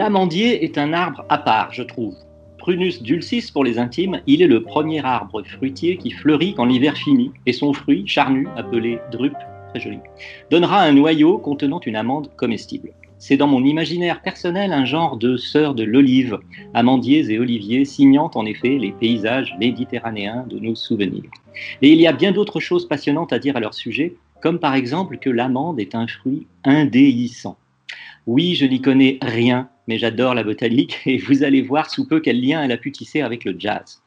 L'amandier est un arbre à part, je trouve. Prunus dulcis pour les intimes, il est le premier arbre fruitier qui fleurit quand l'hiver finit, et son fruit, charnu, appelé drupe, très joli, donnera un noyau contenant une amande comestible. C'est dans mon imaginaire personnel un genre de sœur de l'olive, amandiers et oliviers signant en effet les paysages méditerranéens de nos souvenirs. Et il y a bien d'autres choses passionnantes à dire à leur sujet, comme par exemple que l'amande est un fruit indéhissant. Oui, je n'y connais rien, mais j'adore la botanique et vous allez voir sous peu quel lien elle a pu tisser avec le jazz.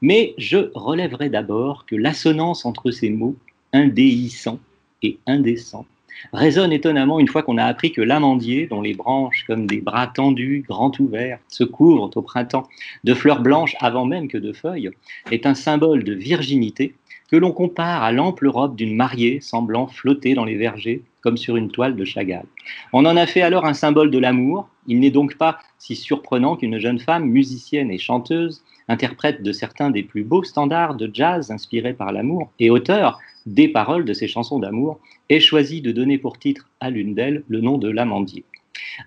Mais je relèverai d'abord que l'assonance entre ces mots, indéhissant et indécent, résonne étonnamment une fois qu'on a appris que l'amandier, dont les branches, comme des bras tendus, grands ouverts, se couvrent au printemps de fleurs blanches avant même que de feuilles, est un symbole de virginité que l'on compare à l'ample robe d'une mariée semblant flotter dans les vergers comme sur une toile de Chagall. On en a fait alors un symbole de l'amour. Il n'est donc pas si surprenant qu'une jeune femme, musicienne et chanteuse, interprète de certains des plus beaux standards de jazz inspirés par l'amour et auteur des paroles de ces chansons d'amour, ait choisi de donner pour titre à l'une d'elles le nom de l'amandier.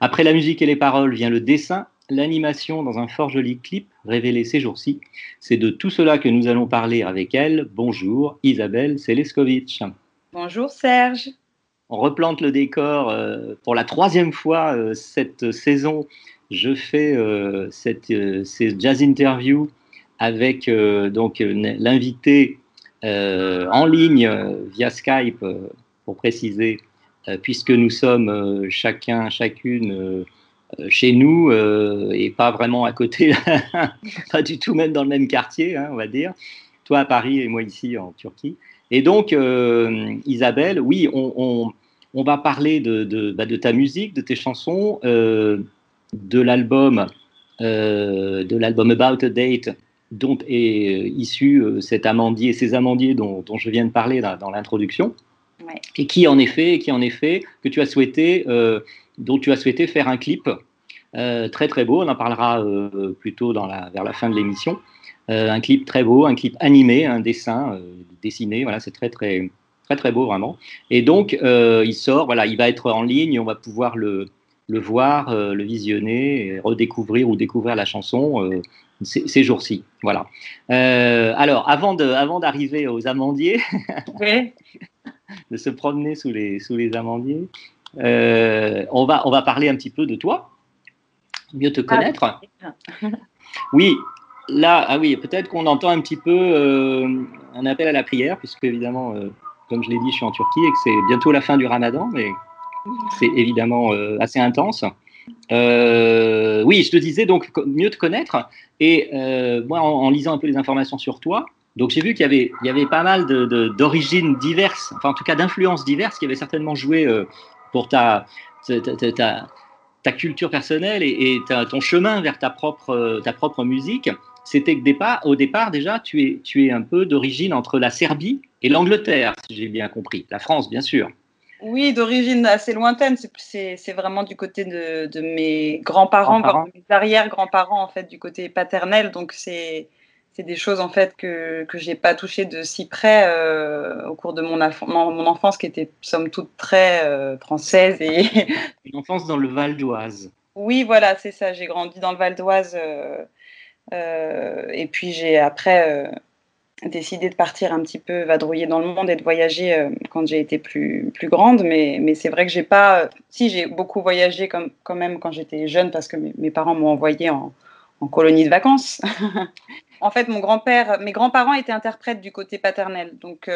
Après la musique et les paroles vient le dessin, l'animation dans un fort joli clip révélé ces jours-ci. C'est de tout cela que nous allons parler avec elle. Bonjour Isabelle Seleskovic. Bonjour Serge. On replante le décor euh, pour la troisième fois euh, cette saison. Je fais euh, cette, ces jazz interviews avec donc l'invité en ligne via Skype, pour préciser, puisque nous sommes chacun, chacune chez nous et pas vraiment à côté, pas du tout même dans le même quartier, hein, on va dire. Toi à Paris et moi ici en Turquie. Et donc, Isabelle, oui, on, on va parler de, bah, de, ta musique, de tes chansons, euh, de l'album euh, de l'album About a Date dont est euh, issu cet amandier, ces amandiers dont, je viens de parler dans, l'introduction, et qui en effet, qui en effet que tu as souhaité, dont tu as souhaité faire un clip très très beau. On en parlera plutôt dans la, vers la fin de l'émission. un clip très beau, un clip animé, un dessin dessiné. Voilà, c'est très très très très beau vraiment. Et donc euh, il sort, voilà, il va être en ligne, on va pouvoir le, le voir, euh, le visionner, et redécouvrir ou découvrir la chanson euh, ces, jours-ci. Voilà. alors avant de, avant d'arriver aux amandiers, de se promener sous les sous les amandiers, on va on va parler un petit peu de toi, mieux te connaître. Ah, oui, là, ah oui, peut-être qu'on entend un petit peu un appel à la prière, puisque évidemment, comme je l'ai dit, je suis en Turquie et que c'est bientôt la fin du ramadan, mais c'est évidemment euh, assez intense. Euh, oui, je te disais donc mieux te connaître. Et euh, moi, en, lisant un peu les informations sur toi, donc j'ai vu qu'il y avait, il y avait pas mal d'origines de, diverses, enfin en tout cas d'influences diverses qui avaient certainement joué pour ta, ta, ta, culture personnelle et, et ton chemin vers ta propre, ta propre musique c'était que départ, au départ déjà, tu es, tu es un peu d'origine entre la Serbie et l'Angleterre, si j'ai bien compris. La France, bien sûr. Oui, d'origine assez lointaine. C'est vraiment du côté de, mes grands-parents, de mes arrière-grands-parents, en fait, du côté paternel. Donc, c'est des choses, en fait, que, que je n'ai pas touchées de si près euh, au cours de mon, mon, enfance, qui était, somme toute, très euh, française. Et... Une enfance dans le Val d'Oise. Oui, voilà, c'est ça. J'ai grandi dans le Val d'Oise. Euh, et puis j'ai après décidé de partir un petit peu vadrouiller dans le monde et de voyager quand j'ai été plus, plus grande. Mais, mais c'est vrai que j'ai pas. si, j'ai beaucoup voyagé comme, quand même quand j'étais jeune parce que mes, parents m'ont envoyé en, en, colonie de vacances. en fait, mon grand-père, mes grands-parents étaient interprètes du côté paternel. Donc.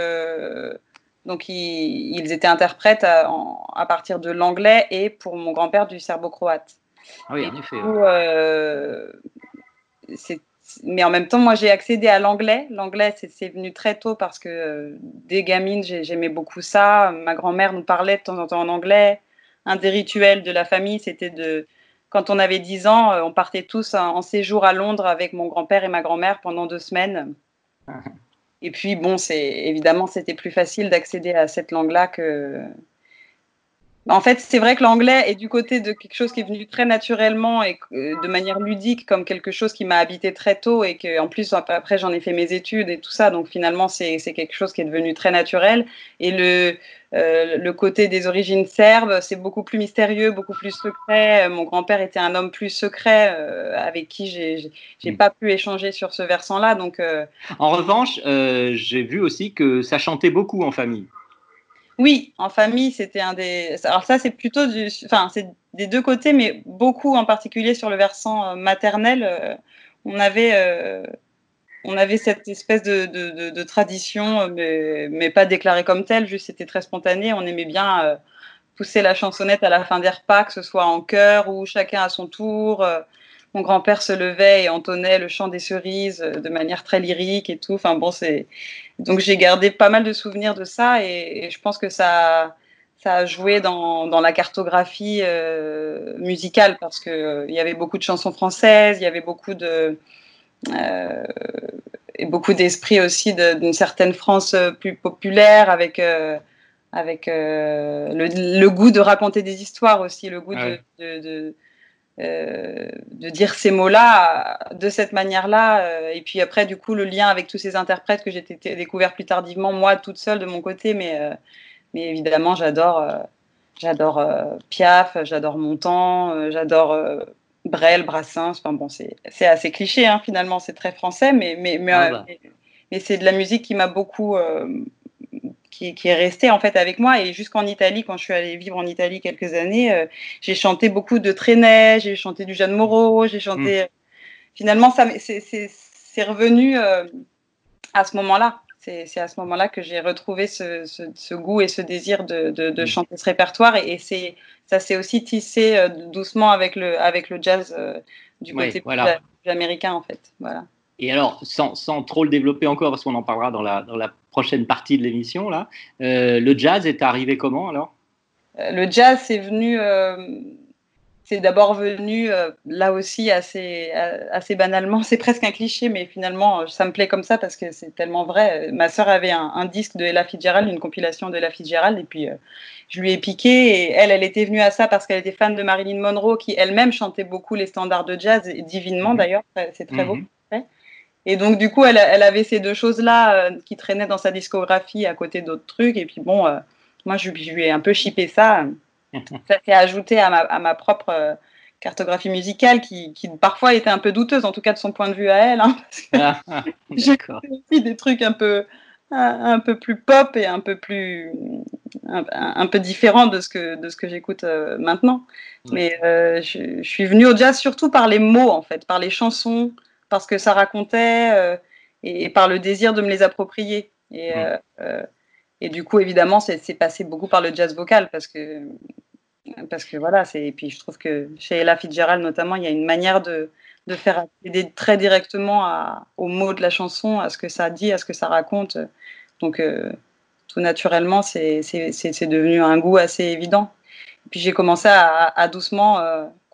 donc, ils, ils, étaient interprètes à, à partir de l'anglais et pour mon grand-père du serbo-croate. Ah oui, en effet mais en même temps, moi, j'ai accédé à l'anglais. L'anglais, c'est venu très tôt parce que euh, dès gamine, j'aimais beaucoup ça. Ma grand-mère nous parlait de temps en temps en anglais. Un des rituels de la famille, c'était de, quand on avait 10 ans, euh, on partait tous en, séjour à Londres avec mon grand-père et ma grand-mère pendant deux semaines. Et puis, bon, c'est évidemment, c'était plus facile d'accéder à cette langue-là que, en fait, c'est vrai que l'anglais est du côté de quelque chose qui est venu très naturellement et euh, de manière ludique, comme quelque chose qui m'a habité très tôt et que, en plus, après, j'en ai fait mes études et tout ça. Donc, finalement, c'est quelque chose qui est devenu très naturel. Et le, euh, le côté des origines serbes, c'est beaucoup plus mystérieux, beaucoup plus secret. Mon grand-père était un homme plus secret euh, avec qui j'ai n'ai mm. pas pu échanger sur ce versant-là. Donc, En revanche, j'ai vu aussi que ça chantait beaucoup en famille. Oui, en famille, c'était un des. Alors ça, c'est plutôt du. Enfin, c'est des deux côtés, mais beaucoup en particulier sur le versant euh, maternel. Euh, on avait, euh, on avait cette espèce de, de, tradition, mais, pas déclarée comme telle. Juste, c'était très spontané. On aimait bien pousser la chansonnette à la fin des repas, que ce soit en chœur ou chacun à son tour mon grand-père se levait et entonnait le chant des cerises euh, de manière très lyrique et tout. Enfin bon, c'est donc j'ai gardé pas mal de souvenirs de ça et, je pense que ça ça a joué dans, dans la cartographie euh, musicale parce que euh, il y avait beaucoup de chansons françaises, il y avait beaucoup de et beaucoup d'esprit aussi d'une certaine France plus populaire avec avec le, goût de raconter des histoires aussi, le goût de euh, de dire ces mots-là de cette manière-là. Euh, et puis après, du coup, le lien avec tous ces interprètes que j'ai découvert plus tardivement, moi, toute seule de mon côté. Mais, euh, mais évidemment, j'adore j'adore Piaf, j'adore Montand, j'adore Brel, Brassens. Enfin bon, c'est assez cliché, hein, finalement, c'est très français, mais, mais, mais, ah bah. mais c'est de la musique qui m'a beaucoup qui, est resté en fait avec moi. Et jusqu'en Italie, quand je suis allée vivre en Italie quelques années, euh, j'ai chanté beaucoup de Trenet, j'ai chanté du Jeanne Moreau, j'ai chanté. Mm. Finalement, ça c'est revenu euh, à ce moment-là. C'est à ce moment-là que j'ai retrouvé ce, goût et ce désir de, de, mm. chanter ce répertoire. Et, c'est ça s'est aussi tissé euh, doucement avec le, avec le jazz du côté plus, américain, en fait. Voilà. Et alors, sans, sans, trop le développer encore, parce qu'on en parlera dans la, dans la prochaine partie de l'émission, là, euh, le jazz est arrivé comment alors? Euh, Le jazz, c'est venu. Euh, c'est d'abord venu là aussi assez, assez banalement. C'est presque un cliché, mais finalement, ça me plaît comme ça parce que c'est tellement vrai. Ma sœur avait un, disque de Ella Fitzgerald, une compilation de Ella Fitzgerald, et puis je lui ai piqué. Et elle, elle était venue à ça parce qu'elle était fan de Marilyn Monroe, qui elle-même chantait beaucoup les standards de jazz, divinement mhm. d'ailleurs. C'est très beau. Et donc, du coup, elle, elle avait ces deux choses-là euh, qui traînaient dans sa discographie à côté d'autres trucs. Et puis, bon, euh, moi, je, lui ai un peu chippé ça. ça s'est ajouté à ma, à ma propre euh, cartographie musicale qui, qui, parfois était un peu douteuse, en tout cas de son point de vue à elle. Hein, ah, ah, j'ai aussi des trucs un peu, un, peu plus pop et un peu plus. Un, peu différents de ce que, de ce que j'écoute maintenant. Mais je, je, suis venue au jazz surtout par les mots, en fait, par les chansons parce que ça racontait euh, et, par le désir de me les approprier. Et, mmh. euh, euh, et du coup, évidemment, c'est passé beaucoup par le jazz vocal parce que, parce que voilà, et puis je trouve que chez Ella Fitzgerald notamment, il y a une manière de, de faire accéder très directement à, aux mots de la chanson, à ce que ça dit, à ce que ça raconte. Donc, tout naturellement, c'est devenu un goût assez évident. Et puis j'ai commencé à, à doucement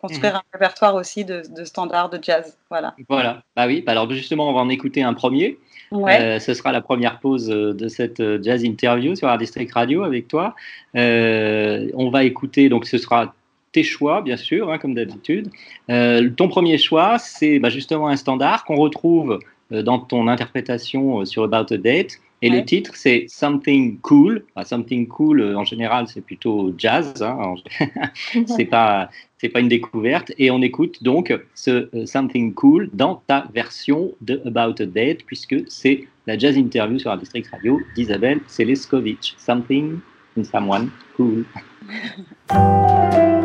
construire mhm. un répertoire aussi de, standards de jazz. Voilà. Voilà. Bah oui. Bah alors justement, on va en écouter un premier. Euh, ce sera la première pause euh, de cette euh, jazz interview sur Art District Radio avec toi. on va écouter. Donc, ce sera tes choix, bien sûr, hein, comme d'habitude. ton premier choix, c'est bah, justement un standard qu'on retrouve dans ton interprétation sur About a Date. Et le titre, c'est Something Cool. something Cool, euh, en général, c'est plutôt jazz. Hein, c'est pas, c'est pas une découverte. Et on écoute donc ce euh, Something Cool dans ta version de About a Date, puisque c'est la jazz interview sur la District Radio d'Isabelle Seleskovic. Something in Someone Cool.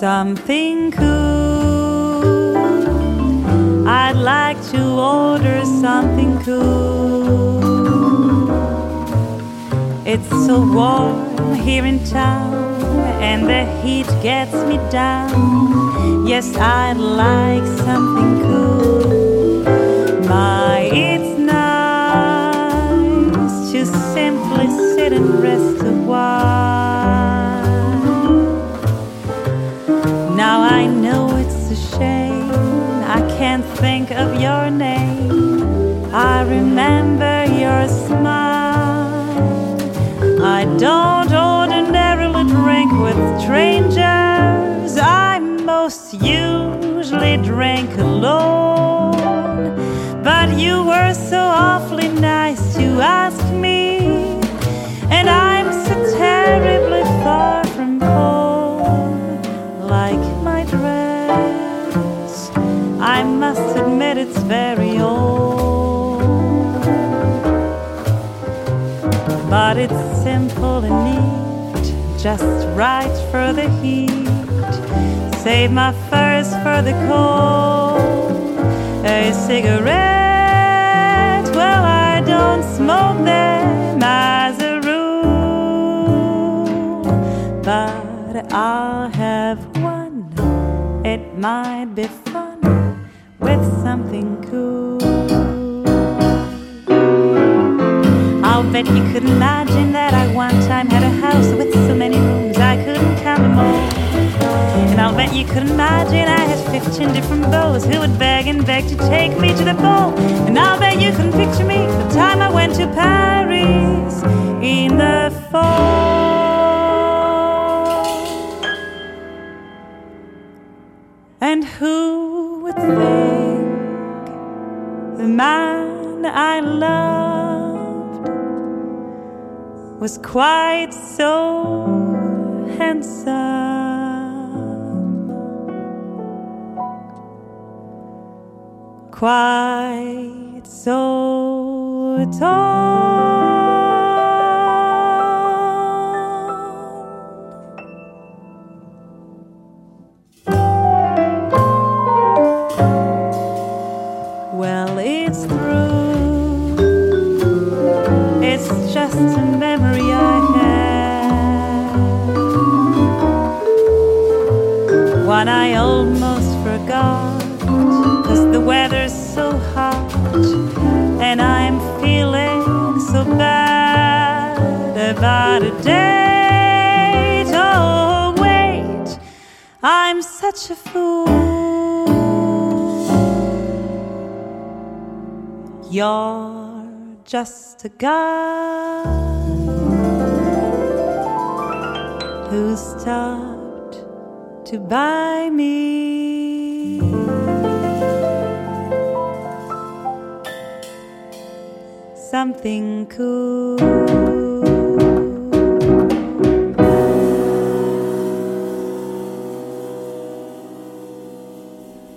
Something cool. I'd like to order something cool. It's so warm here in town and the heat gets me down. Yes, I'd like something cool. My, it's nice to simply sit and rest a while. Remember your smile. I don't ordinarily drink with strangers. I most usually drink alone. But you were so awfully simple and neat, just right for the heat. Save my furs for the cold. A cigarette, well, I don't smoke them as a rule. But I'll have one, it might be fun with something cool. Bet you could imagine that I one time had a house with so many rooms I couldn't count them all. And I'll bet you could imagine I had 15 different beaux who would beg and beg to take me to the ball. And I'll bet you can picture me the time I went to Paris in the fall. And who would think the man I loved was quite so handsome? Quite so tall. And I'm feeling so bad about a date. Oh, wait. I'm such a fool. You're just a guy who stopped to buy me something cool.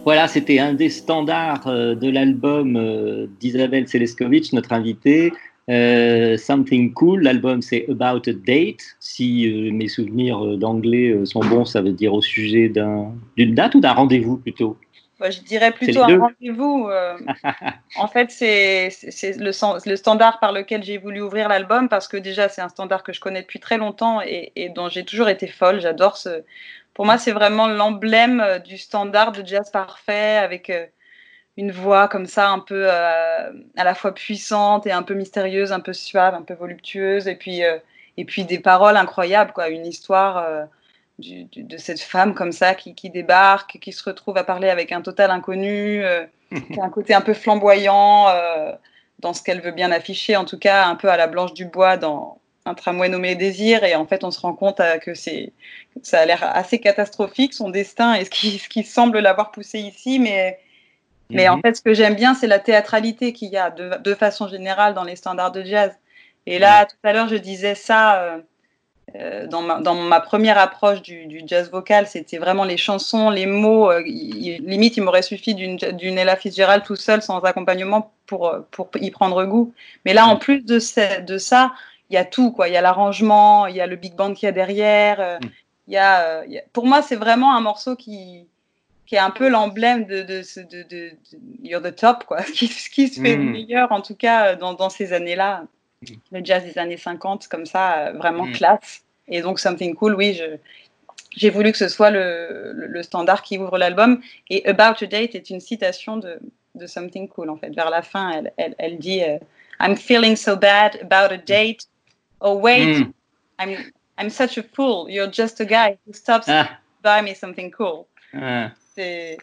Voilà, c'était un des standards euh, de l'album euh, d'Isabelle Seleskovic, notre invitée. Euh, Something Cool, l'album c'est About a Date. Si mes souvenirs d'anglais sont bons, ça veut dire au sujet d'un- d'une date ou d'un rendez-vous plutôt Je dirais plutôt un rendez-vous. euh, en fait, c'est le, standard par lequel j'ai voulu ouvrir l'album parce que déjà, c'est un standard que je connais depuis très longtemps et, et dont j'ai toujours été folle. J'adore ce. Pour moi, c'est vraiment l'emblème euh, du standard de jazz parfait avec euh, une voix comme ça, un peu euh, à la fois puissante et un peu mystérieuse, un peu suave, un peu voluptueuse, et puis, et puis des paroles incroyables, quoi. Une histoire. Du- du- de cette femme comme ça qui, qui débarque, qui se retrouve à parler avec un total inconnu, euh, qui a un côté un peu flamboyant euh, dans ce qu'elle veut bien afficher, en tout cas un peu à la Blanche du Bois dans un tramway nommé Désir, et en fait on se rend compte euh, que c'est ça a l'air assez catastrophique son destin et ce qui, ce qui semble l'avoir poussé ici, mais mais en Mhm. fait, ce que j'aime bien, c'est la théâtralité qu'il y a de, de façon générale dans les standards de jazz. Et là, tout à l'heure, je disais ça euh, dans, ma, dans ma première approche du, du jazz vocal, c'était vraiment les chansons, les mots. euh, il- limite, il m'aurait suffi d'une Ella Fitzgerald tout seul, sans accompagnement, pour, euh, pour y prendre goût. Mais là, en plus de, ce- de ça, il y a tout. quoi. Il y a l'arrangement, il y a le big band qu'il y a derrière. euh, il y a, il y a- pour moi, c'est vraiment un morceau qui, qui est un peu l'emblème de, de, ce- de, de, de You're the Top, quoi. Ce qui, ce qui se fait Mm. meilleur, en tout cas, dans, dans ces années-là. Le jazz des années 50, comme ça, euh, vraiment Mm. classe. Et donc, Something Cool, oui, j'ai voulu que ce soit le, le, le standard qui ouvre l'album. Et About a Date est une citation de, de Something Cool, en fait. Vers la fin, elle, elle, elle dit euh, I'm feeling so bad about a date. Oh, wait, Mm. I'm, I'm such a fool. You're just a guy who stops Ah, buy me something cool. ah. C'est-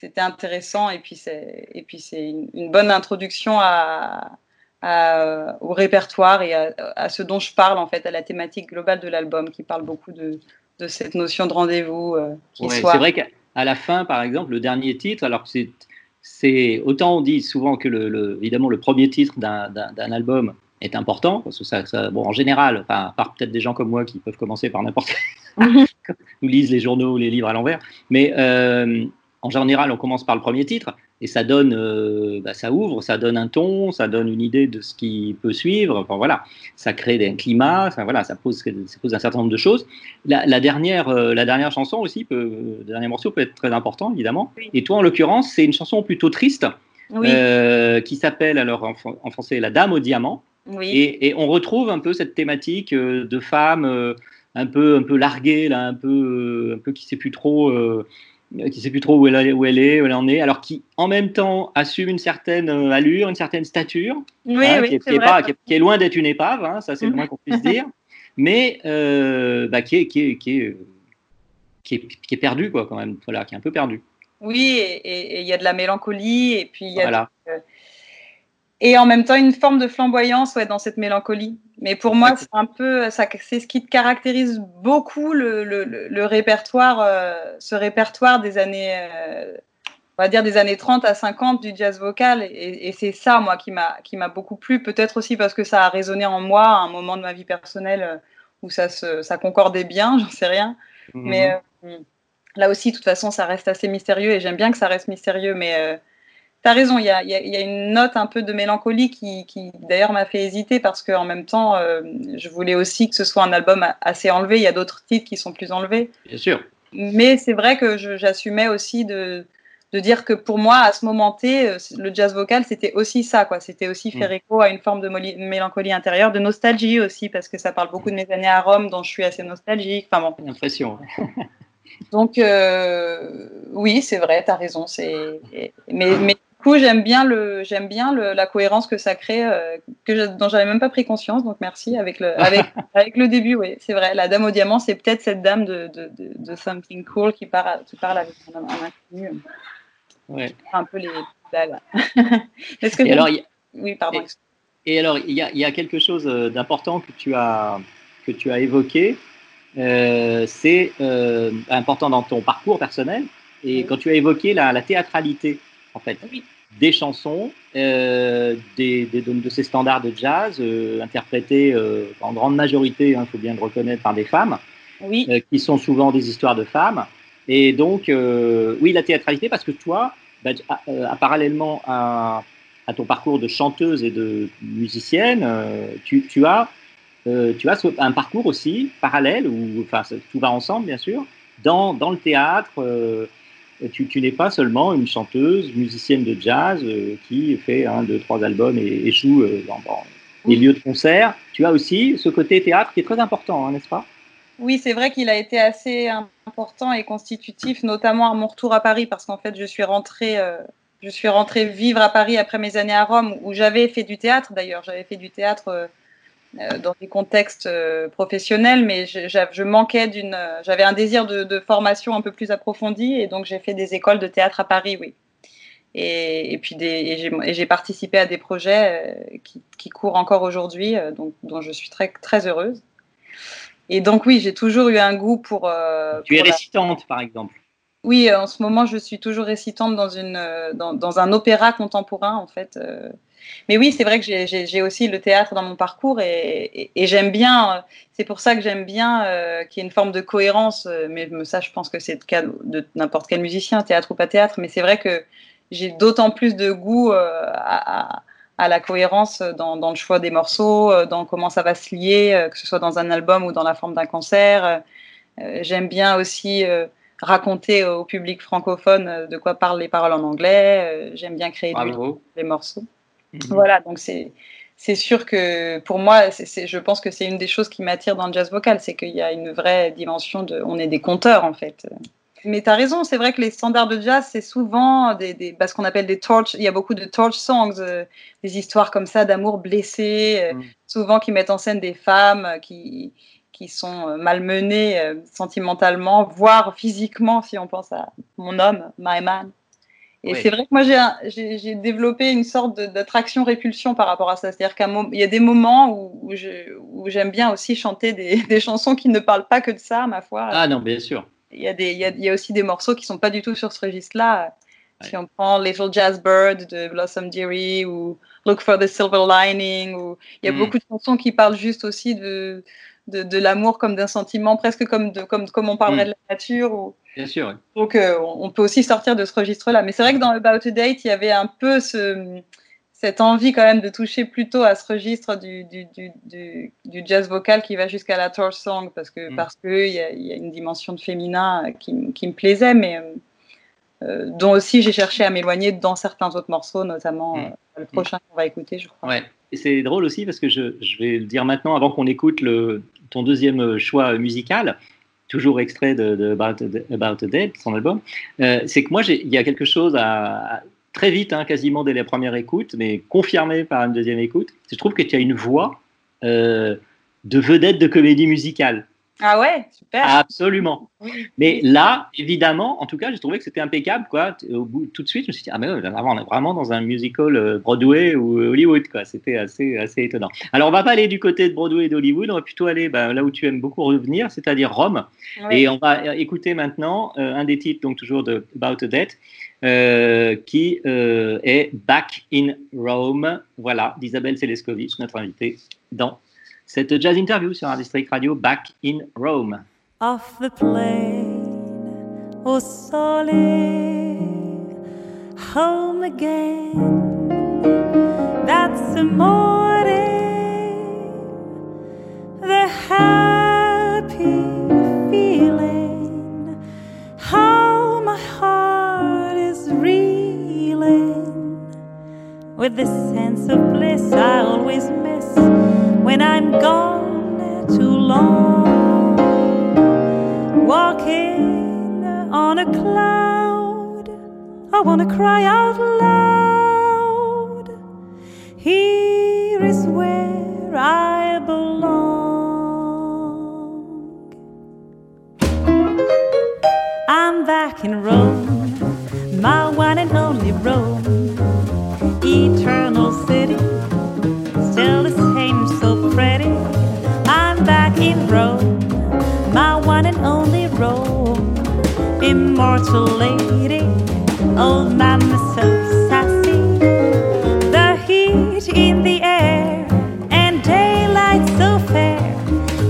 C'était intéressant et puis c'est et puis c'est une, une bonne introduction à, à- au répertoire et à, à ce dont je parle en fait, à la thématique globale de l'album qui parle beaucoup de, de cette notion de rendez-vous. euh, Ouais, C'est vrai qu'à la fin, par exemple, le dernier titre, alors que c'est, c'est autant on dit souvent que le, le- évidemment le premier titre d'un, album est important parce que ça, ça- bon, en général, enfin, à part peut-être des gens comme moi qui peuvent commencer par n'importe ou lisent les journaux ou les livres à l'envers, mais euh, en général, on commence par le premier titre et ça donne, euh, bah, ça ouvre, ça donne un ton, ça donne une idée de ce qui peut suivre. Enfin voilà, ça crée un climat, ça, voilà, ça pose, ça pose un certain nombre de choses. La, la dernière, euh, la dernière chanson aussi, peut, le dernier morceau peut être très important évidemment. Oui. Et toi, en l'occurrence, c'est une chanson plutôt triste Oui, euh, qui s'appelle alors en, fran- en français La Dame au diamant. oui. Et, et on retrouve un peu cette thématique de femme un peu un peu larguée là, un peu un peu qui sait plus trop qui sait plus trop où elle, est- où elle est, où elle en est, alors qui en même temps assume une certaine euh, allure, une certaine stature, oui, hein, oui, qui, est, qui pas- qui est- qui est loin d'être une épave, hein, ça c'est le Mhm. moins qu'on puisse dire, mais euh, bah, qui est qui est qui est, euh, perdu quoi quand même, voilà, qui est un peu perdu. Oui, et il y a de la mélancolie et puis il y a Voilà. Et en même temps, une forme de flamboyance ouais, dans cette mélancolie. Mais pour moi, c'est un peu, c'est ce qui caractérise beaucoup le, le, le- le répertoire, euh, ce répertoire des années, euh, on va dire des années 30 à 50 du jazz vocal. Et, et c'est ça, moi, qui m'a, qui m'a beaucoup plu. Peut-être aussi parce que ça a résonné en moi à un moment de ma vie personnelle euh, où ça, se, ça concordait bien, j'en sais rien. Mhm. Mais euh, là aussi, de toute façon, ça reste assez mystérieux et j'aime bien que ça reste mystérieux. Mais tu as raison, il y a, il y a- il y a une note un peu de mélancolie qui, qui d'ailleurs, m'a fait hésiter parce qu'en même temps, euh, je voulais aussi que ce soit un album assez enlevé. Il y a d'autres titres qui sont plus enlevés. Bien sûr. Mais c'est vrai que j'assumais aussi de, de dire que pour moi, à ce moment T, euh, le jazz vocal, c'était aussi ça. quoi. C'était aussi faire Mm. écho à une forme de mélancolie intérieure, de nostalgie aussi, parce que ça parle beaucoup de mes années à Rome, dont je suis assez nostalgique. Enfin bon. L'impression. Donc euh, oui, c'est vrai, tu as raison. Mais, coup, j'aime bien le j'aime bien le, la cohérence que ça crée, euh, que je, dont j'avais même pas pris conscience. Donc merci avec le avec, avec le début. Oui, c'est vrai. La dame au diamant, c'est peut-être cette dame de, de, de, de something cool qui parle qui parle avec un, inconnu. Ouais. Un peu les. Est-ce que Et alors, a- oui, pardon. Et alors, il y a, y a quelque chose euh, d'important que tu as, que tu as évoqué. Euh, c'est euh, important dans ton parcours personnel. Et Oui. quand tu as évoqué la, la théâtralité, en fait, Oui. des chansons, euh, des, des- de, de ces standards de jazz euh, interprétés euh, en grande majorité, il faut bien le reconnaître, par des femmes, Oui, euh, qui sont souvent des histoires de femmes. Et donc, oui, la théâtralité, parce que toi, bah, tu- à- à- parallèlement à, à ton parcours de chanteuse et de musicienne, tu, tu as, tu as un parcours aussi parallèle, où enfin, tout va ensemble, bien sûr, dans, dans le théâtre. Tu, tu n'es pas seulement une chanteuse, musicienne de jazz euh, qui fait un, deux, trois albums et, joue euh, dans, dans des lieux de concert. Tu as aussi ce côté théâtre qui est très important, hein, n'est-ce pas? Oui, c'est vrai qu'il a été assez important et constitutif, notamment à mon retour à Paris, parce qu'en fait, je suis rentrée, euh, je suis rentrée vivre à Paris après mes années à Rome, où j'avais fait du théâtre. D'ailleurs, j'avais fait du théâtre dans des contextes euh, professionnels, mais je, manquais d'une, euh, j'avais un désir de, de formation un peu plus approfondie, et donc j'ai fait des écoles de théâtre à Paris, oui. Et, et puis des, et j'ai, participé à des projets euh, qui, qui courent encore aujourd'hui, euh, donc dont je suis très très heureuse. Et donc oui, j'ai toujours eu un goût pour. euh, Tu es la- récitante, par exemple. Oui, euh, en ce moment, je suis toujours récitante dans une euh, dans, dans un opéra contemporain en fait. euh. Mais oui, c'est vrai que j'ai- aussi le théâtre dans mon parcours et, et- et j'aime bien. euh, C'est pour ça que j'aime bien euh, qu'il y ait une forme de cohérence. euh, Mais ça, je pense que c'est le cas de, n'importe quel musicien, théâtre ou pas théâtre. Mais c'est vrai que j'ai d'autant plus de goût euh, à, la cohérence dans, dans le choix des morceaux, dans comment ça va se lier, que ce soit dans un album ou dans la forme d'un concert. Euh, J'aime bien aussi raconter au public francophone de quoi parlent les paroles en anglais. J'aime bien créer du les morceaux. Mhm. Voilà, donc c'est c'est sûr que pour moi, c'est- c'est- je pense que c'est une des choses qui m'attire dans le jazz vocal, c'est qu'il y a une vraie dimension de. On est des conteurs en fait. Mais tu as raison, c'est vrai que les standards de jazz, c'est souvent des, des, bah, ce qu'on appelle des torch. Il y a beaucoup de torch songs, euh, des histoires comme ça d'amour blessé, euh, Mm. souvent qui mettent en scène des femmes euh, qui, qui sont malmenées euh, sentimentalement, voire physiquement, si on pense à mon homme, my man. Et Oui. c'est vrai que moi, j'ai un- j'ai j'ai développé une sorte de- d'attraction-répulsion par rapport à ça. C'est-à-dire qu'il y a des moments où, où je- où j'aime bien aussi chanter des, des chansons qui ne parlent pas que de ça, ma foi. Ah non, bien sûr. Il y, a des, il, y a, il y a aussi des morceaux qui sont pas du tout sur ce registre-là. Si on prend Little Jazz Bird de Blossom Dearie ou Look for the Silver Lining, ou il y a Mm. beaucoup de chansons qui parlent juste aussi de, de, de l'amour comme d'un sentiment, presque comme, de, comme, comme on parlerait Mm. de la nature. Ou... Bien sûr. Donc euh, on peut aussi sortir de ce registre-là. Mais c'est vrai que dans About a Date, il y avait un peu ce, cette envie quand même de toucher plutôt à ce registre du, du, du, du, jazz vocal qui va jusqu'à la torch song, parce que Mm. parce qu'il y, a- il y a une dimension de féminin qui, qui me plaisait, mais euh, euh, dont aussi j'ai cherché à m'éloigner dans certains autres morceaux, notamment Mm. euh, le prochain qu'on va écouter, je crois. Ouais. Et c'est drôle aussi parce que je, je vais le dire maintenant, avant qu'on écoute le, ton deuxième choix musical, toujours extrait de, de About, a- About a Dead, son album, euh, c'est que moi, il y a quelque chose à, à- très vite, hein, quasiment dès la première écoute, mais confirmé par une deuxième écoute. Je trouve que tu as une voix de vedette de comédie musicale. Ah ouais, super. Absolument. Oui. Mais là, évidemment, en tout cas, j'ai trouvé que c'était impeccable. Quoi. Au bout, tout de suite, je me suis dit, ah, vraiment, on est vraiment dans un musical euh, Broadway ou Hollywood. Quoi. C'était assez, assez étonnant. Alors, on va pas aller du côté de Broadway et d'Hollywood, on va plutôt aller ben, là où tu aimes beaucoup revenir, c'est-à-dire Rome. Ouais. Et on va écouter maintenant euh, un des titres, donc toujours de About a Death, euh, qui euh, est Back in Rome. Voilà, d'Isabelle Seleskovitch, notre invitée dans cette jazz interview sur un district radio Back in Rome. off the plain, oh sole, home again. That's amore, the happy feeling. How my heart is reeling with this sense of bliss I always when I'm gone too long walking on a cloud. I wanna cry out loud. Here is where I belong. I'm back in Rome, my one and only Rome, eternal city, immortal lady, old mama so sassy. The heat in the air and daylight so fair,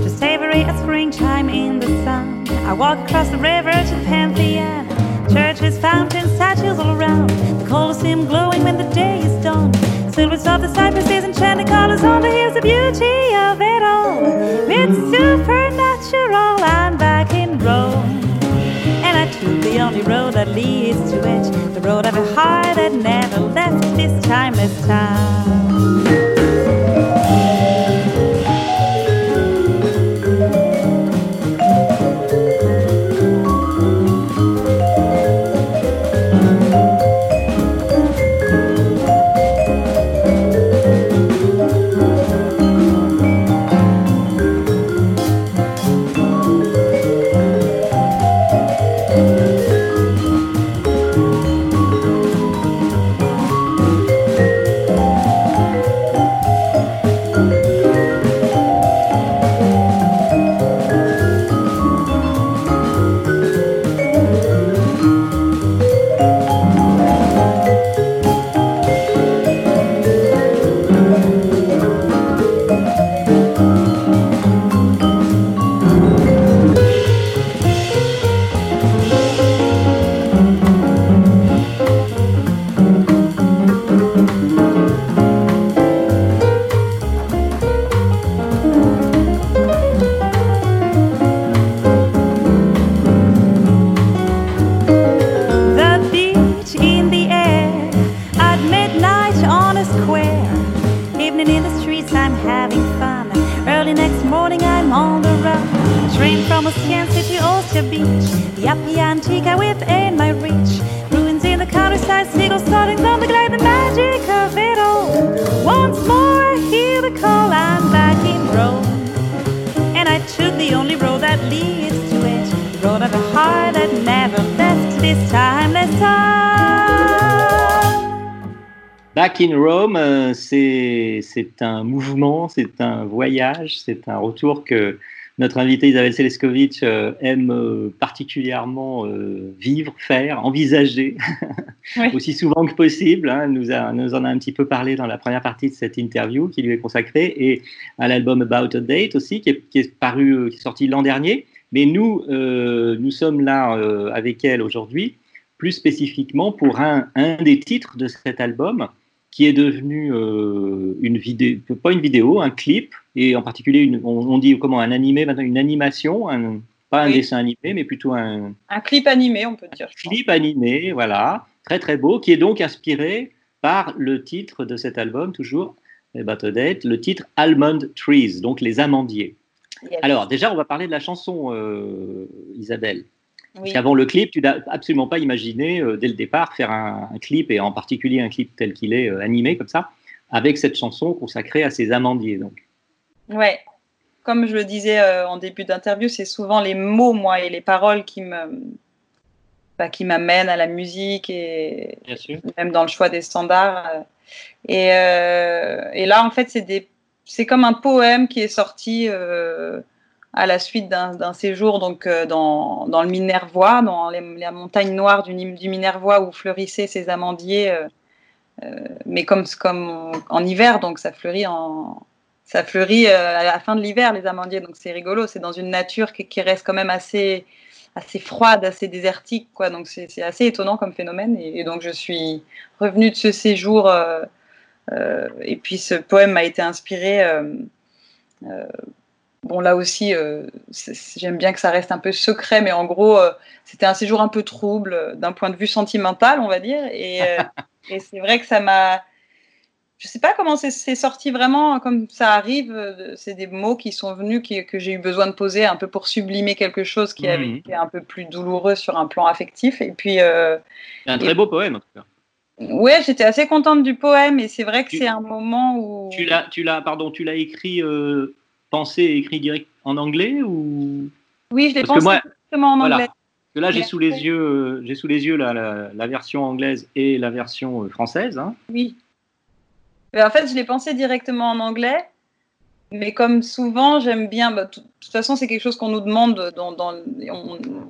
to savory a springtime in the sun. I walk across the river to the Pantheon, churches, fountains, statues all around. The Colosseum glowing when the day is done. Silhouettes of the cypresses and enchanting colors on the hills, the beauty of it all. It's supernatural. I'm back in Rome. The only road that leads to it. The road of a heart that never left this timeless town. Back in Rome, euh, c'est un mouvement, c'est un voyage, c'est un retour que notre invitée Isabelle Seleskovitch euh, aime euh, particulièrement vivre, faire, envisager, Oui. aussi souvent que possible. hein. Elle nous, a, nous en a un petit peu parlé dans la première partie de cette interview qui lui est consacrée, et à l'album About a Date aussi, qui est, qui est paru, qui est sorti l'an dernier. Mais nous, euh, nous sommes là euh, avec elle aujourd'hui, plus spécifiquement pour un, un des titres de cet album, qui est devenu euh, une vidéo, pas une vidéo, un clip, et en particulier, une, on, on dit comment, un animé, maintenant une animation, un- pas un dessin animé, mais plutôt un Un clip animé, on peut dire. pense. clip animé, voilà, très très beau, qui est donc inspiré par le titre de cet album, toujours, a Date, le titre Almond Trees, donc les amandiers. Yes. Alors, déjà, on va parler de la chanson, euh, Isabelle. Oui. Parce qu'avant le clip, tu n'as absolument pas imaginé, euh, dès le départ, faire un, un clip, et en particulier un clip tel qu'il est euh, animé, comme ça, avec cette chanson consacrée à ces amandiers. Donc. Ouais. Comme je le disais euh, en début d'interview, c'est souvent les mots, moi, et les paroles qui me, bah, qui m'amènent à la musique et Bien sûr. même dans le choix des standards. Et, euh, et là, en fait, c'est des, c'est comme un poème qui est sorti euh, à la suite d'un séjour donc euh, dans, le Minervois, dans les, la montagne noire du, Minervois où fleurissaient ces amandiers, euh, euh, mais comme, en hiver, donc ça fleurit à la fin de l'hiver, les amandiers, donc c'est rigolo. C'est dans une nature qui, reste quand même assez, froide, assez désertique, quoi. Donc c'est assez étonnant comme phénomène. Et, donc je suis revenue de ce séjour. et puis ce poème m'a été inspiré. Bon, là aussi, euh, j'aime bien que ça reste un peu secret, mais en gros, euh, c'était un séjour un peu trouble euh, d'un point de vue sentimental, on va dire. Et, euh, et c'est vrai que ça m'a je sais pas comment c'est- sorti vraiment, comme ça arrive. C'est des mots qui sont venus, qui- que j'ai eu besoin de poser un peu pour sublimer quelque chose qui avait Mhm. été un peu plus douloureux sur un plan affectif. Et puis, C'est un très beau poème, en tout cas. ouais, j'étais assez contente du poème. Et c'est vrai que c'est un moment où. Tu l'as, tu l'as, pardon, tu l'as écrit, euh, pensé et écrit direct en anglais ou? Oui, je l'ai pensé moi- directement en voilà. anglais. Parce que là, j'ai Mais sous les yeux, euh, j'ai sous les yeux la, la- la version anglaise et la version euh, française. hein. Oui. Mais en fait, je l'ai pensé directement en anglais. Mais comme souvent, j'aime bien. bah, toute façon, c'est quelque chose qu'on nous demande. On,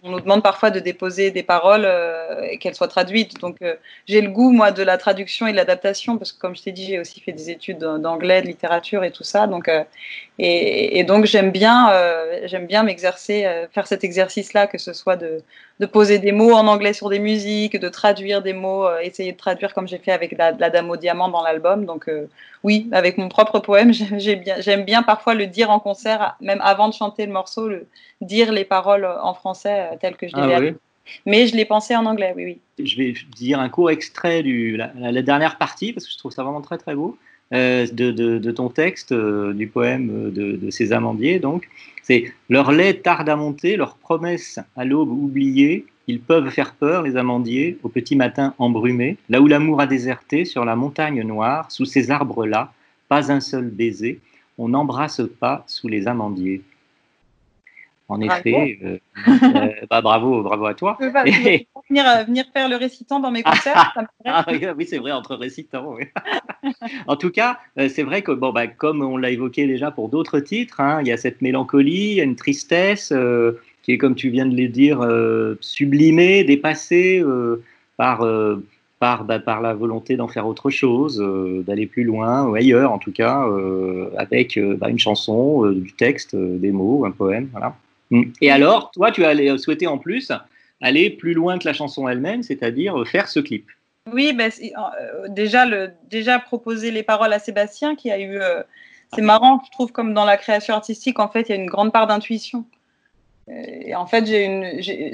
nous demande parfois de déposer des paroles euh, et qu'elles soient traduites. Donc, euh, j'ai le goût, moi, de la traduction et de l'adaptation. Parce que, comme je t'ai dit, j'ai aussi fait des études d'anglais, de littérature et tout ça. Donc, euh, et, donc, j'aime bien, j'aime bien m'exercer, faire cet exercice-là, que ce soit de, de poser des mots en anglais sur des musiques, de traduire des mots, essayer de traduire comme j'ai fait avec la, Dame au diamant dans l'album. Donc oui, avec mon propre poème, j'ai- j'ai bien- j'aime bien parfois le dire en concert, même avant de chanter le morceau, le, dire les paroles en français euh, telles que je les Ah ai oui. apprises. Mais je l'ai pensé en anglais, oui, oui. Je vais dire un court extrait de la, dernière partie, parce que je trouve ça vraiment très très beau, euh, de, de- de ton texte, euh, du poème de, de ces amandiers. Donc, c'est leur lait tarde à monter, leurs promesses à l'aube oubliées, ils peuvent faire peur, les amandiers, au petit matin embrumé, là où l'amour a déserté, sur la montagne noire, sous ces arbres-là, pas un seul baiser, on n'embrasse pas sous les amandiers. En Bravo. effet, euh, euh, bah, bravo, bravo à toi. Pas- venir, euh, venir faire le récitant dans mes concerts, ça Ah m'intéresse. oui, oui, c'est vrai, entre récitants. oui. en tout cas, c'est vrai que, bon, bah, comme on l'a évoqué déjà pour d'autres titres, hein, il y a cette mélancolie, il y a une tristesse euh, qui est, comme tu viens de le dire, sublimée, dépassée par, par, bah, par la volonté d'en faire autre chose, d'aller plus loin, ou ailleurs en tout cas, avec bah, une chanson, du texte, des mots, un poème. Voilà. Mm. Et alors, toi, tu as souhaité en plus aller plus loin que la chanson elle-même, c'est-à-dire faire ce clip. Oui, ben, euh, déjà, le, déjà proposer les paroles à Sébastien qui a eu. euh, c'est marrant, je trouve, comme dans la création artistique, en fait, il y a une grande part d'intuition. Euh, Et en fait,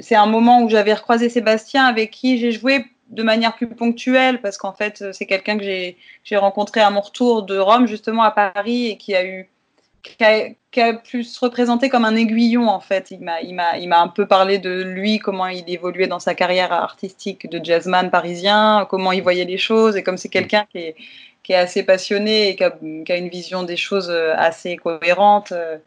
c'est un moment où j'avais recroisé Sébastien avec qui j'ai joué de manière plus ponctuelle parce qu'en fait, c'est quelqu'un que j'ai, j'ai rencontré à mon retour de Rome, justement à Paris, et qui a eu qui a, qui a pu se représenter comme un aiguillon en fait. Il m'a, un peu parlé de lui, comment il évoluait dans sa carrière artistique de jazzman parisien, comment il voyait les choses, et comme c'est quelqu'un qui est, qui est assez passionné et qui a, qui a une vision des choses euh, assez cohérente. euh,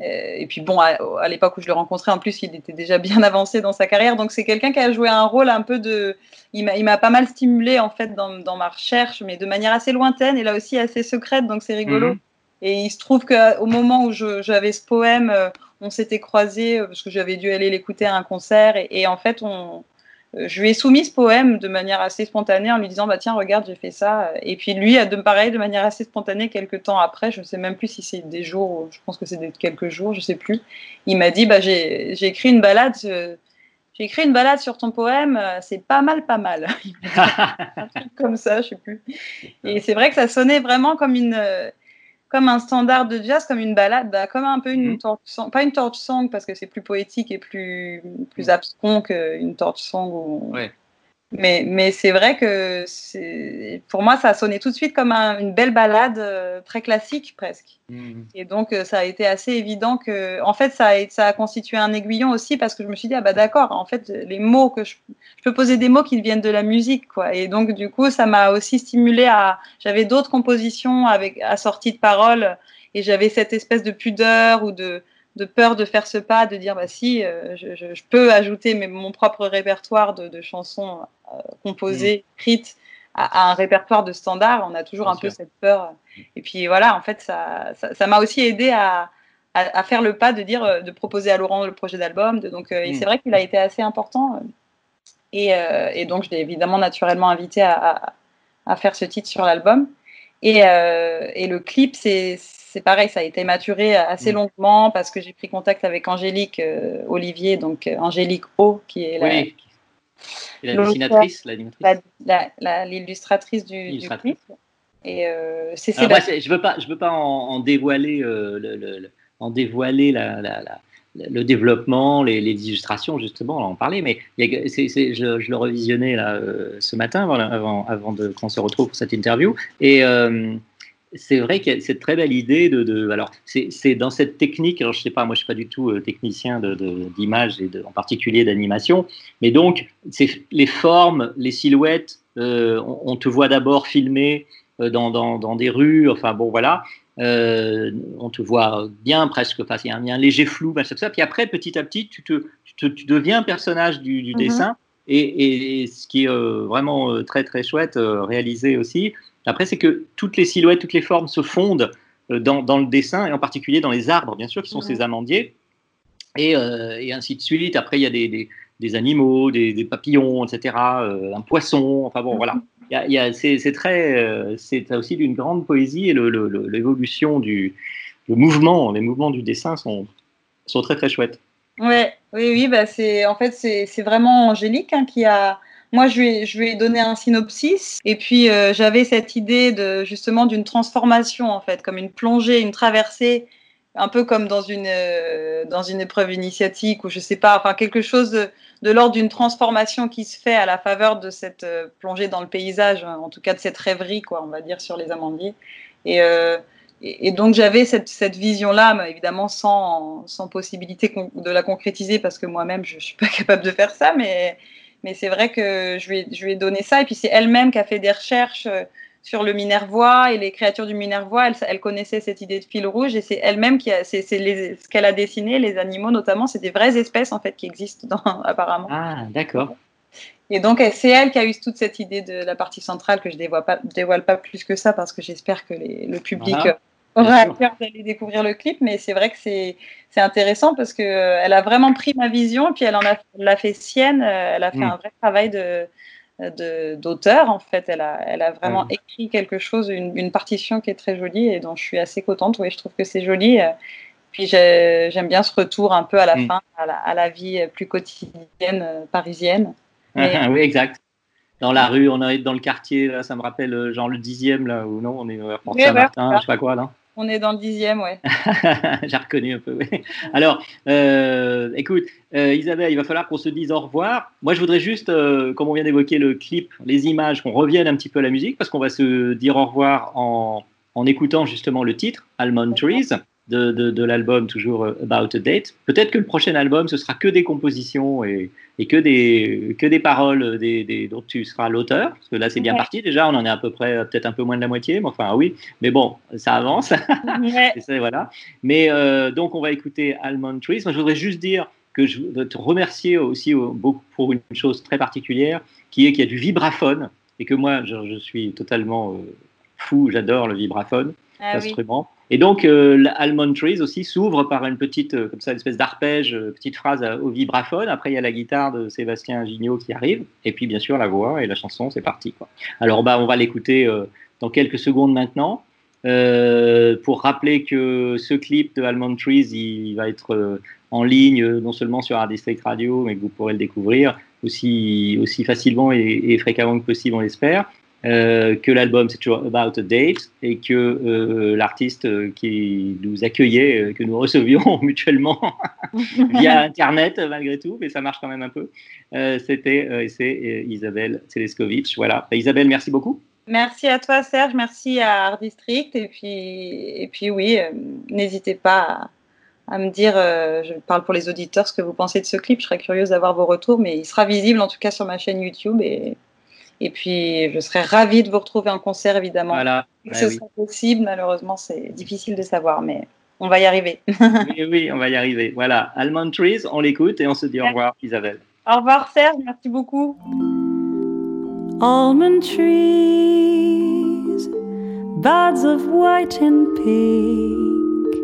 et puis bon, à, à l'époque où je le rencontrais, en plus, il était déjà bien avancé dans sa carrière. Donc c'est quelqu'un qui a joué un rôle un peu de... Il m'a, pas mal stimulé en fait dans, dans ma recherche, mais de manière assez lointaine et là aussi assez secrète, donc c'est rigolo. Mhm. Et il se trouve qu'au moment où j'avais ce poème, euh, on s'était croisés euh, parce que j'avais dû aller l'écouter à un concert. Et, en fait, euh, je lui ai soumis ce poème de manière assez spontanée en lui disant bah tiens regarde j'ai fait ça et puis lui a de pareil de manière assez spontanée quelques temps après je ne sais même plus si c'est des jours ou je pense que c'est quelques jours je sais plus il m'a dit bah j'ai écrit une balade euh, j'ai écrit une balade sur ton poème euh, c'est pas mal pas mal comme ça je sais plus et c'est vrai que ça sonnait vraiment comme une euh, comme un standard de jazz, comme une balade, bah, comme un peu une Mhm. torch song, pas une torch song parce que c'est plus poétique et plus, plus abscon qu'une torch song. où on- Ouais. Mais, mais c'est vrai que pour moi, ça a sonné tout de suite comme un- une belle balade euh, très classique presque. Mhm. Et donc, euh, ça a été assez évident que, en fait, ça a, ça a constitué un aiguillon aussi parce que je me suis dit, ah bah d'accord, en fait, les mots que je, je peux poser des mots qui viennent de la musique, quoi. Et donc, du coup, ça m'a aussi stimulé à, j'avais d'autres compositions avec assorties de paroles et j'avais cette espèce de pudeur ou de, de peur de faire ce pas, de dire, bah si, euh, je, je- je peux ajouter mes- mon propre répertoire de, de chansons euh, composées, écrites à, à un répertoire de standards. On a toujours Bien un peu cette peur. Et puis voilà, en fait, ça ça ça m'a aussi aidé à, à, à faire le pas de dire, euh, de proposer à Laurent le projet d'album. Donc, euh, Mm. c'est vrai qu'il a été assez important. Et, et donc, je l'ai évidemment naturellement invité à, faire ce titre sur l'album. Et, et le clip, c'est c'est pareil, ça a été maturé assez Mm. longuement parce que j'ai pris contact avec Angélique euh, Olivier, donc euh, Angélique O, qui est la- Oui. La dessinatrice, l'illustratrice du, du clip. Et euh, c'est Alors moi, Sébastien. c'est- je veux pas, je veux pas en, en dévoiler, le, le- le- en dévoiler la, la- la- le développement, les, les illustrations justement, on en parlait, mais il je, je le revisionnais là euh, ce matin avant, avant, avant qu'on se retrouve pour cette interview, et euh, c'est vrai a cette très belle idée de, de alors c'est dans cette technique, alors je sais pas, moi je suis pas du tout euh, technicien de- de- d'image et de, en particulier d'animation, mais donc c'est les formes, les silhouettes, euh, on, on te voit d'abord filmer euh, dans, dans, dans des rues, enfin bon voilà, Euh, on te voit bien presque, enfin il y, a un- léger flou, tout ça, puis après petit à petit tu, te, tu, te- tu deviens un personnage du, du Mhm. dessin, et, et- et ce qui est vraiment très très chouette, réalisé aussi, après c'est que toutes les silhouettes, toutes les formes se fondent euh, dans, dans le dessin, et en particulier dans les arbres, bien sûr, qui sont ces amandiers, et, euh, et ainsi de suite. Après, il y a des, des, des animaux, des, des papillons, etc., euh, un poisson, enfin bon, voilà. Il y a, il y a- c'est très, euh, c'est aussi d'une grande poésie et l'évolution du le mouvement, les mouvements du dessin sont, sont très très chouettes. Ouais, oui, oui, bah c'est en fait c'est c'est vraiment Angélique hein, qui a. Moi, je lui, ai, je lui ai donné un synopsis et puis euh, j'avais cette idée de justement d'une transformation en fait, comme une plongée, une traversée, un peu comme dans une euh, dans une épreuve initiatique ou je sais pas, enfin quelque chose de, l'ordre d'une transformation qui se fait à la faveur de cette euh, plongée dans le paysage, hein, en tout cas de cette rêverie quoi, on va dire sur les amandiers. Et et, donc j'avais cette, cette vision-là, évidemment sans, sans possibilité de la concrétiser parce que moi-même je suis pas capable de faire ça, mais, mais c'est vrai que je lui, ai, je lui ai donné ça. Et puis c'est elle-même qui a fait des recherches euh, sur le Minervois et les créatures du Minervois. Elle, elle connaissait cette idée de fil rouge et c'est elle-même qui a, c'est, ce qu'elle a dessiné, les animaux notamment, c'est des vraies espèces en fait qui existent dans, apparemment. Ah, d'accord. Et donc, c'est elle qui a eu toute cette idée de la partie centrale que je dévoile pas, dévoile pas plus que ça parce que j'espère que les- le public Voilà. Aura à cœur d'aller découvrir le clip. Mais c'est vrai que c'est intéressant parce que euh, elle a vraiment pris ma vision et puis elle en a l'a fait sienne. euh, Elle a fait Mm. un vrai travail de de- d'auteur en fait. Elle a elle a vraiment écrit quelque chose, une, une partition qui est très jolie et dont je suis assez contente. Oui, je trouve que c'est joli. euh. Puis j'ai- j'aime bien ce retour un peu à la Mm. fin, à la, à la vie plus quotidienne parisienne. Mais- oui, exact. Dans la rue, on est dans le quartier, là, ça me rappelle genre le dixième, là, ou non, on est vers Port Oui, Saint-Martin, ouais, je sais pas quoi, là. On est dans le dixième, ouais. J'ai reconnu un peu, oui. Alors, euh, écoute, euh, Isabelle, il va falloir qu'on se dise au revoir. Moi, je voudrais juste, euh, comme on vient d'évoquer le clip, les images, qu'on revienne un petit peu à la musique, parce qu'on va se dire au revoir en, en écoutant justement le titre, Almond Trees. De, de, de l'album, toujours euh, About a Date. Peut-être que le prochain album, ce sera que des compositions et, et que, des, que des paroles des, des, dont tu seras l'auteur. Parce que là, c'est bien Ouais. parti déjà. On en est à peu près, euh, peut-être un peu moins de la moitié. Mais enfin, oui. Mais bon, ça avance. Ouais. Et voilà. Mais euh, donc, on va écouter Almond Trees. Moi, je voudrais juste dire que je veux te remercier aussi euh, beaucoup pour une chose très particulière, qui est qu'il y a du vibraphone et que moi, je, je suis totalement euh, fou. J'adore le vibraphone, Ah. Et donc, euh, Almond Trees aussi s'ouvre par une petite, euh, comme ça, une espèce d'arpège, euh, petite phrase euh, au vibraphone. Après, il y a la guitare de Sébastien Gignot qui arrive. Et puis, bien sûr, la voix et la chanson, c'est parti. Quoi. Alors, bah, on va l'écouter euh, dans quelques secondes maintenant. Pour rappeler que ce clip de Almond Trees, il va être en ligne, non seulement sur Art District Radio, mais que vous pourrez le découvrir aussi, aussi facilement et fréquemment que possible, on l'espère. Euh, que l'album c'est toujours About a Date et que euh, l'artiste euh, qui nous accueillait, que nous recevions mutuellement via Internet malgré tout, mais ça marche quand même un peu, euh, c'était c'est Isabelle Teleskovic. Voilà. Bah, Isabelle, merci beaucoup. Merci à toi Serge, merci à Art District et puis, et puis oui, n'hésitez pas à, à me dire, je parle pour les auditeurs, ce que vous pensez de ce clip. Je serais curieuse d'avoir vos retours, mais il sera visible en tout cas sur ma chaîne YouTube et, et puis je serais ravie de vous retrouver en concert évidemment. Voilà. Que ce oui. sera possible, malheureusement c'est difficile de savoir, mais on va y arriver. oui, oui, on va y arriver. Voilà, Almond Trees, on l'écoute et on se dit au revoir, Isabelle. Au revoir Serge, merci beaucoup. almond trees, buds of white and pink,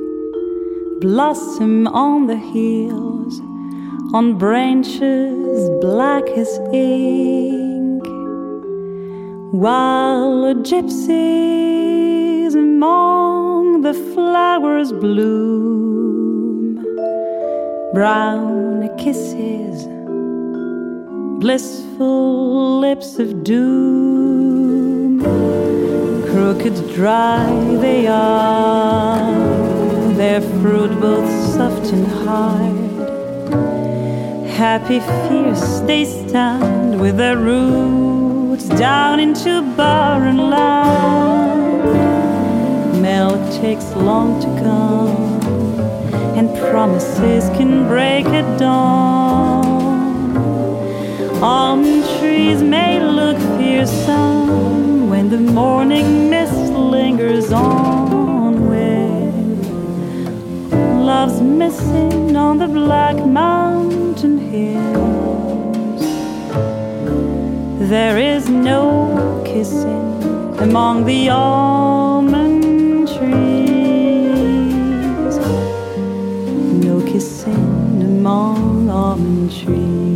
blossom on the hills, on branches black as ink, while gypsies among the flowers bloom, brown kisses blissful lips of doom. Crooked dry they are, their fruit both soft and hard. Happy fierce they stand with their roots down into barren land. Milk takes long to come, and promises can break at dawn. Almond trees may look fearsome when the morning mist lingers on with love's missing on the black mountain hills. There is no kissing among the almond trees, no kissing among almond trees.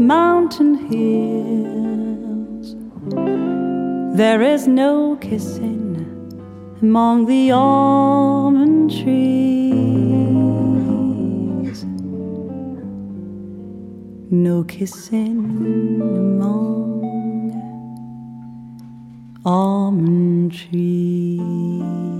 Mountain hills. There is no kissing among the almond trees. No kissing among almond trees.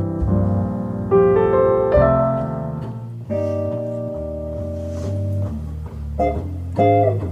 Música